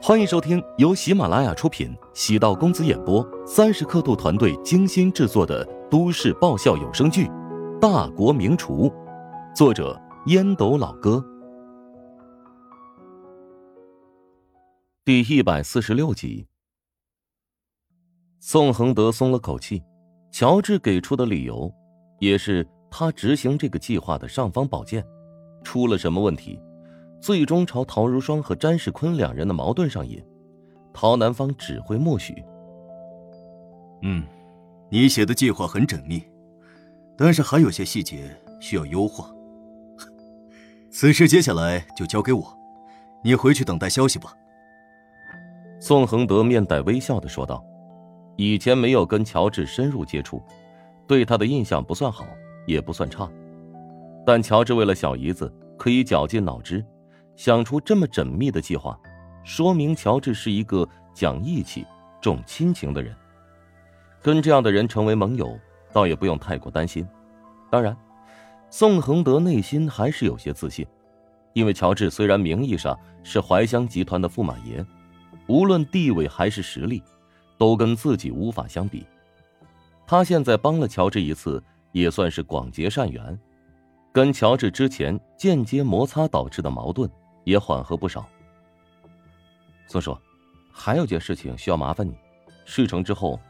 欢迎收听由喜马拉雅出品、喜道公子演播、三十刻度团队精心制作的都市爆笑有声剧《大国名厨》，作者烟斗老哥，第一百四十六集。宋恒德松了口气，乔治给出的理由，也是他执行这个计划的尚方宝剑，出了什么问题？最终朝陶如霜和詹世坤两人的矛盾上引，陶南方只会默许。嗯，你写的计划很缜密，但是还有些细节需要优化。此事接下来就交给我，你回去等待消息吧。宋恒德面带微笑的说道：“以前没有跟乔治深入接触，对他的印象不算好，也不算差。但乔治为了小姨子，可以绞尽脑汁。”想出这么缜密的计划，说明乔治是一个讲义气、重亲情的人。跟这样的人成为盟友，倒也不用太过担心。当然，宋恒德内心还是有些自信，因为乔治虽然名义上是怀香集团的驸马爷，无论地位还是实力，都跟自己无法相比。他现在帮了乔治一次，也算是广结善缘，跟乔治之前间接摩擦导致的矛盾。也缓和不少。宋叔，还有件事情需要麻烦你。事成之后，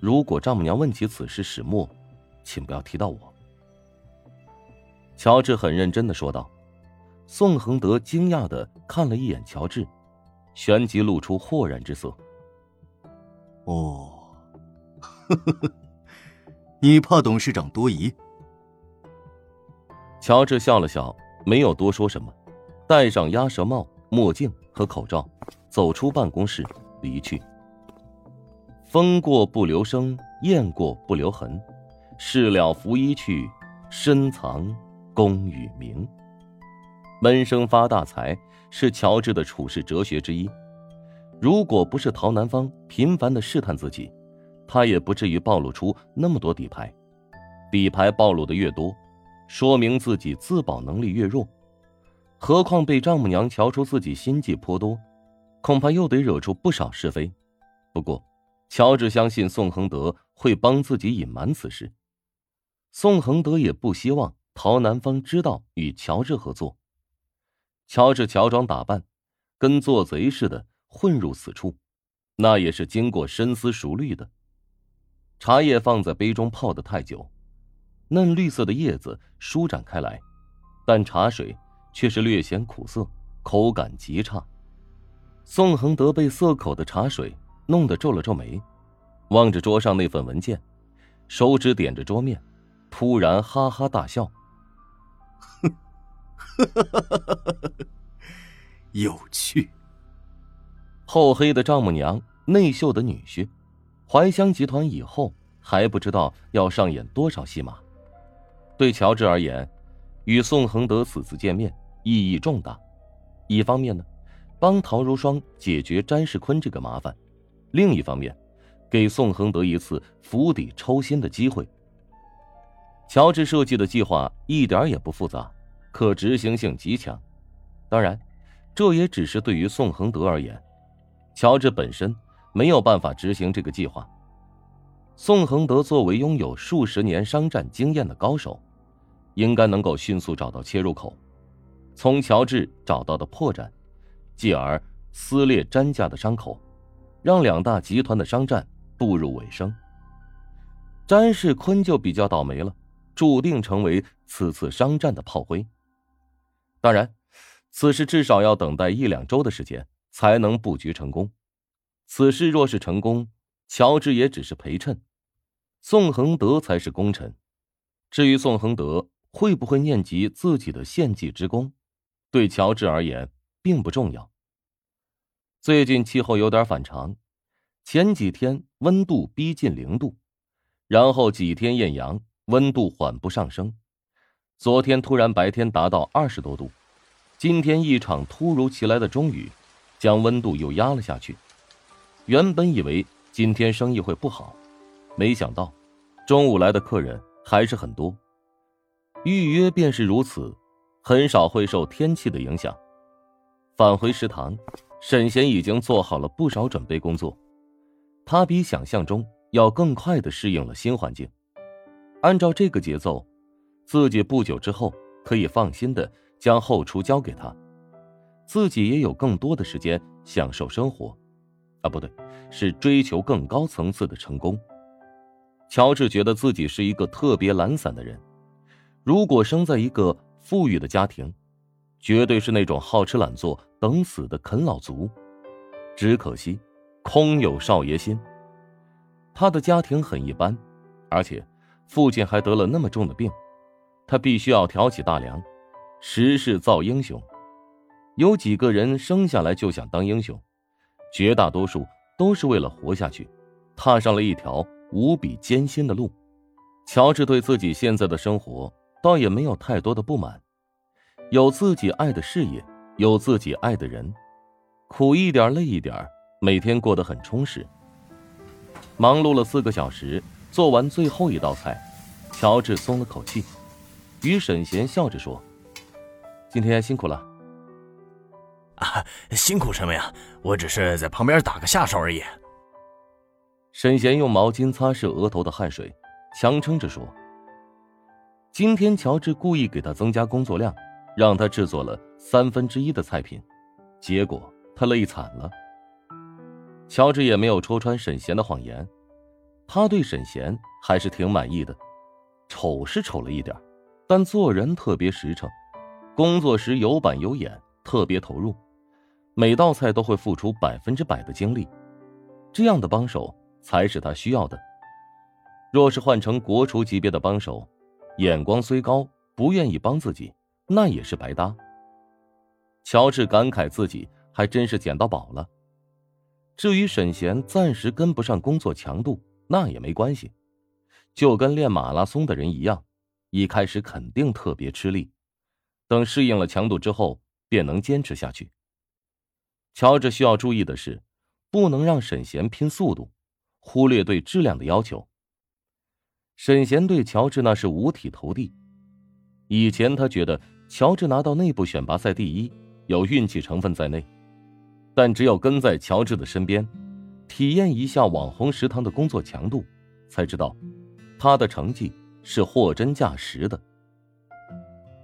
如果丈母娘问起此事始末，请不要提到我。乔治很认真的说道。宋恒德惊讶的看了一眼乔治，旋即露出豁然之色。哦，你怕董事长多疑？乔治笑了笑，没有多说什么。戴上鸭舌帽、墨镜和口罩，走出办公室，离去。风过不留声，雁过不留痕。事了拂衣去，深藏功与名。闷声发大财是乔治的处事哲学之一。如果不是陶南方频繁的试探自己，他也不至于暴露出那么多底牌。底牌暴露的越多，说明自己自保能力越弱。何况被丈母娘瞧出自己心计颇多，恐怕又得惹出不少是非。不过，乔治相信宋恒德会帮自己隐瞒此事。宋恒德也不希望陶南方知道与乔治合作。乔治乔装打扮，跟做贼似的混入此处，那也是经过深思熟虑的。茶叶放在杯中泡得太久，嫩绿色的叶子舒展开来，但茶水。却是略显苦涩，口感极差。宋恒德被涩口的茶水弄得皱了皱眉，望着桌上那份文件，手指点着桌面，突然哈哈大笑：“有趣。”厚黑的丈母娘，内秀的女婿，怀乡集团以后还不知道要上演多少戏码。对乔治而言，与宋恒德此次见面。意义重大，一方面呢，帮陶如霜解决詹世坤这个麻烦；另一方面，给宋恒德一次釜底抽薪的机会。乔治设计的计划一点也不复杂，可执行性极强。当然，这也只是对于宋恒德而言，乔治本身没有办法执行这个计划。宋恒德作为拥有数十年商战经验的高手，应该能够迅速找到切入口。从乔治找到的破绽，继而撕裂詹家的伤口，让两大集团的商战步入尾声。詹世坤就比较倒霉了，注定成为此次商战的炮灰。当然，此事至少要等待一两周的时间才能布局成功。此事若是成功，乔治也只是陪衬，宋恒德才是功臣。至于宋恒德会不会念及自己的献祭之功？对乔治而言并不重要。最近气候有点反常，前几天温度逼近零度，然后几天艳阳，温度缓步上升。昨天突然白天达到二十多度，今天一场突如其来的中雨，将温度又压了下去。原本以为今天生意会不好，没想到中午来的客人还是很多，预约便是如此。很少会受天气的影响。返回食堂，沈贤已经做好了不少准备工作。他比想象中要更快的适应了新环境。按照这个节奏，自己不久之后可以放心的将后厨交给他，自己也有更多的时间享受生活。啊，不对，是追求更高层次的成功。乔治觉得自己是一个特别懒散的人，如果生在一个富裕的家庭，绝对是那种好吃懒做、等死的啃老族。只可惜，空有少爷心。他的家庭很一般，而且父亲还得了那么重的病，他必须要挑起大梁。时势造英雄，有几个人生下来就想当英雄，绝大多数都是为了活下去，踏上了一条。无比艰辛的路，乔治对自己现在的生活倒也没有太多的不满，有自己爱的事业，有自己爱的人，苦一点累一点，每天过得很充实。忙碌了四个小时，做完最后一道菜，乔治松了口气，与沈贤笑着说：“今天辛苦了。”“啊，辛苦什么呀？我只是在旁边打个下手而已。”沈贤用毛巾擦拭额头的汗水，强撑着说：“今天乔治故意给他增加工作量，让他制作了三分之一的菜品，结果他累惨了。”乔治也没有戳穿沈贤的谎言，他对沈贤还是挺满意的。丑是丑了一点，但做人特别实诚，工作时有板有眼，特别投入，每道菜都会付出百分之百的精力。这样的帮手。才是他需要的。若是换成国厨级别的帮手，眼光虽高，不愿意帮自己，那也是白搭。乔治感慨自己还真是捡到宝了。至于沈贤暂时跟不上工作强度，那也没关系，就跟练马拉松的人一样，一开始肯定特别吃力，等适应了强度之后，便能坚持下去。乔治需要注意的是，不能让沈贤拼速度。忽略对质量的要求。沈贤对乔治那是五体投地。以前他觉得乔治拿到内部选拔赛第一有运气成分在内，但只有跟在乔治的身边，体验一下网红食堂的工作强度，才知道他的成绩是货真价实的。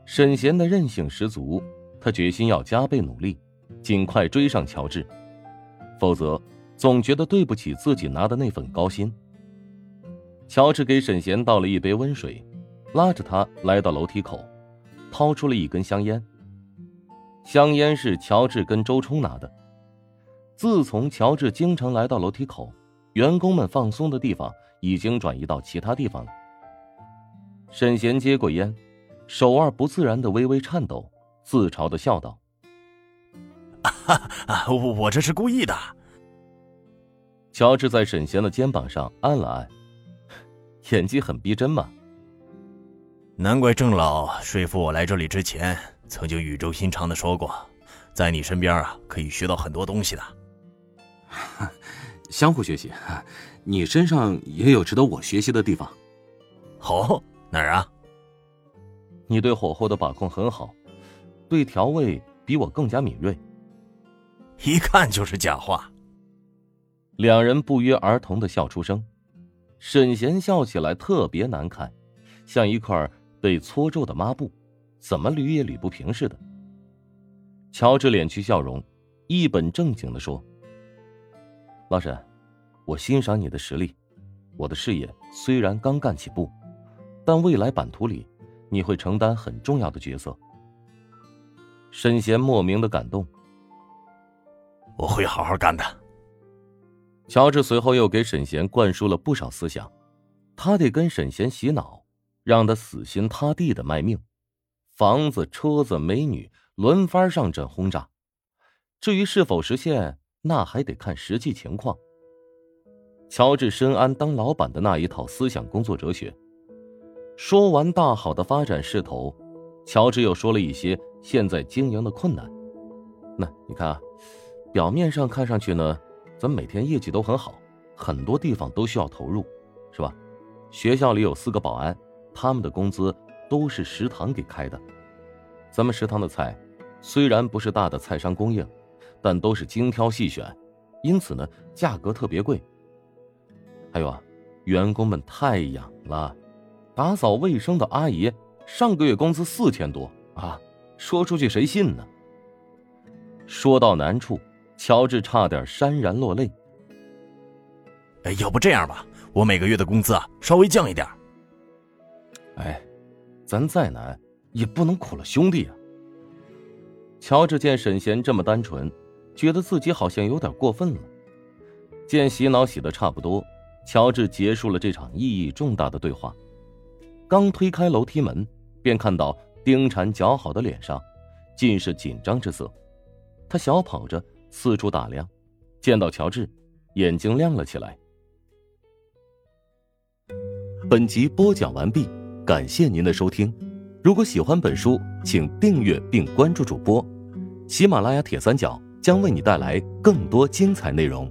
沈贤的韧性十足，他决心要加倍努力，尽快追上乔治，否则。总觉得对不起自己拿的那份高薪。乔治给沈贤倒了一杯温水，拉着他来到楼梯口，掏出了一根香烟。香烟是乔治跟周冲拿的。自从乔治经常来到楼梯口，员工们放松的地方已经转移到其他地方了。沈贤接过烟，手腕不自然的微微颤抖，自嘲的笑道：“我我这是故意的。”乔治在沈贤的肩膀上按了按，演技很逼真嘛。难怪郑老说服我来这里之前，曾经语重心长的说过，在你身边啊可以学到很多东西的。相互学习，你身上也有值得我学习的地方。哦，哪儿啊？你对火候的把控很好，对调味比我更加敏锐。一看就是假话。两人不约而同的笑出声，沈贤笑起来特别难看，像一块被搓皱的抹布，怎么捋也捋不平似的。乔治敛去笑容，一本正经的说：“老沈，我欣赏你的实力，我的事业虽然刚干起步，但未来版图里你会承担很重要的角色。”沈贤莫名的感动，我会好好干的。乔治随后又给沈贤灌输了不少思想，他得跟沈贤洗脑，让他死心塌地的卖命，房子、车子、美女轮番上阵轰炸。至于是否实现，那还得看实际情况。乔治深谙当老板的那一套思想工作哲学。说完大好的发展势头，乔治又说了一些现在经营的困难。那你看啊，表面上看上去呢。咱每天业绩都很好，很多地方都需要投入，是吧？学校里有四个保安，他们的工资都是食堂给开的。咱们食堂的菜，虽然不是大的菜商供应，但都是精挑细选，因此呢，价格特别贵。还有啊，员工们太养了，打扫卫生的阿姨上个月工资四千多啊，说出去谁信呢？说到难处，乔治差点潸然落泪。哎，要不这样吧，我每个月的工资啊稍微降一点。哎，咱再难也不能苦了兄弟啊。乔治见沈贤这么单纯，觉得自己好像有点过分了。见洗脑洗的差不多，乔治结束了这场意义重大的对话。刚推开楼梯门，便看到丁婵姣好的脸上尽是紧张之色。他小跑着四处打量，见到乔治，眼睛亮了起来。本集播讲完毕，感谢您的收听。如果喜欢本书，请订阅并关注主播。喜马拉雅铁三角将为你带来更多精彩内容。